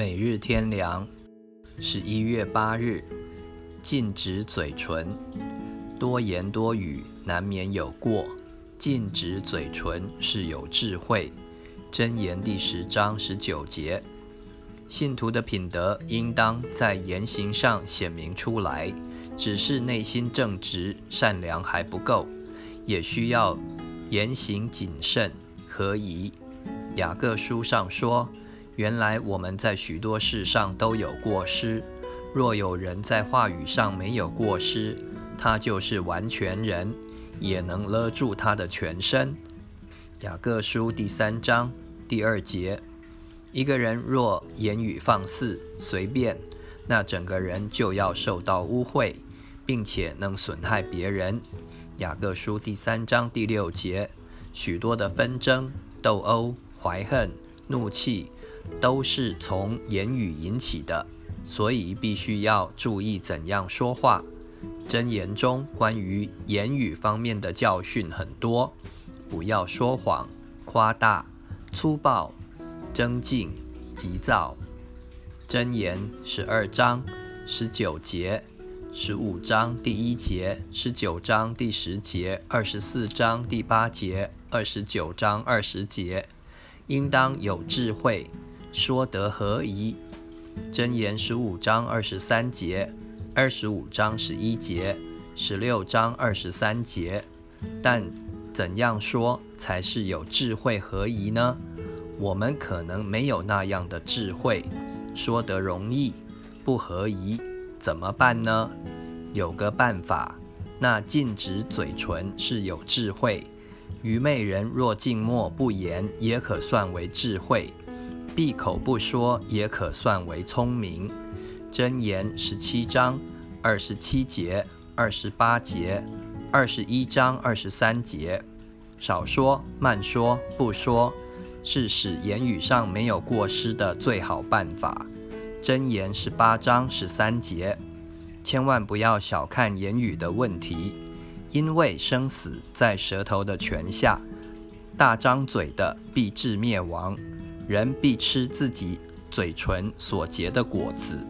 每日天良，十一月八日，禁止嘴唇，多言多语难免有过，禁止嘴唇是有智慧。箴言第十章十九节，信徒的品德应当在言行上显明出来，只是内心正直善良还不够，也需要言行谨慎合宜。雅各书上说。原来我们在许多事上都有过失。若有人在话语上没有过失，他就是完全人，也能勒住他的全身。雅各书第三章第二节：一个人若言语放肆、随便，那整个人就要受到污秽，并且能损害别人。雅各书第三章第六节：许多的纷争、斗殴、怀恨、怒气。都是从言语引起的，所以必须要注意怎样说话。箴言中关于言语方面的教训很多，不要说谎、夸大、粗暴、争竞、急躁。箴言十二章十九节、十五章第一节、十九章第十节、二十四章第八节、二十九章二十节，应当有智慧。说得何宜？箴言十五章二十三节，二十五章十一节，十六章二十三节。但怎样说才是有智慧合宜呢？我们可能没有那样的智慧，说得容易，不合宜，怎么办呢？有个办法，那禁止嘴唇是有智慧。愚昧人若静默不言，也可算为智慧。闭口不说也可算为聪明。箴言十七章二十七节、二十八节、二十一章二十三节，少说、慢说、不说，是使言语上没有过失的最好办法。箴言十八章十三节，千万不要小看言语的问题，因为生死在舌头的泉下，大张嘴的必致灭亡。人必吃自己嘴唇所结的果子。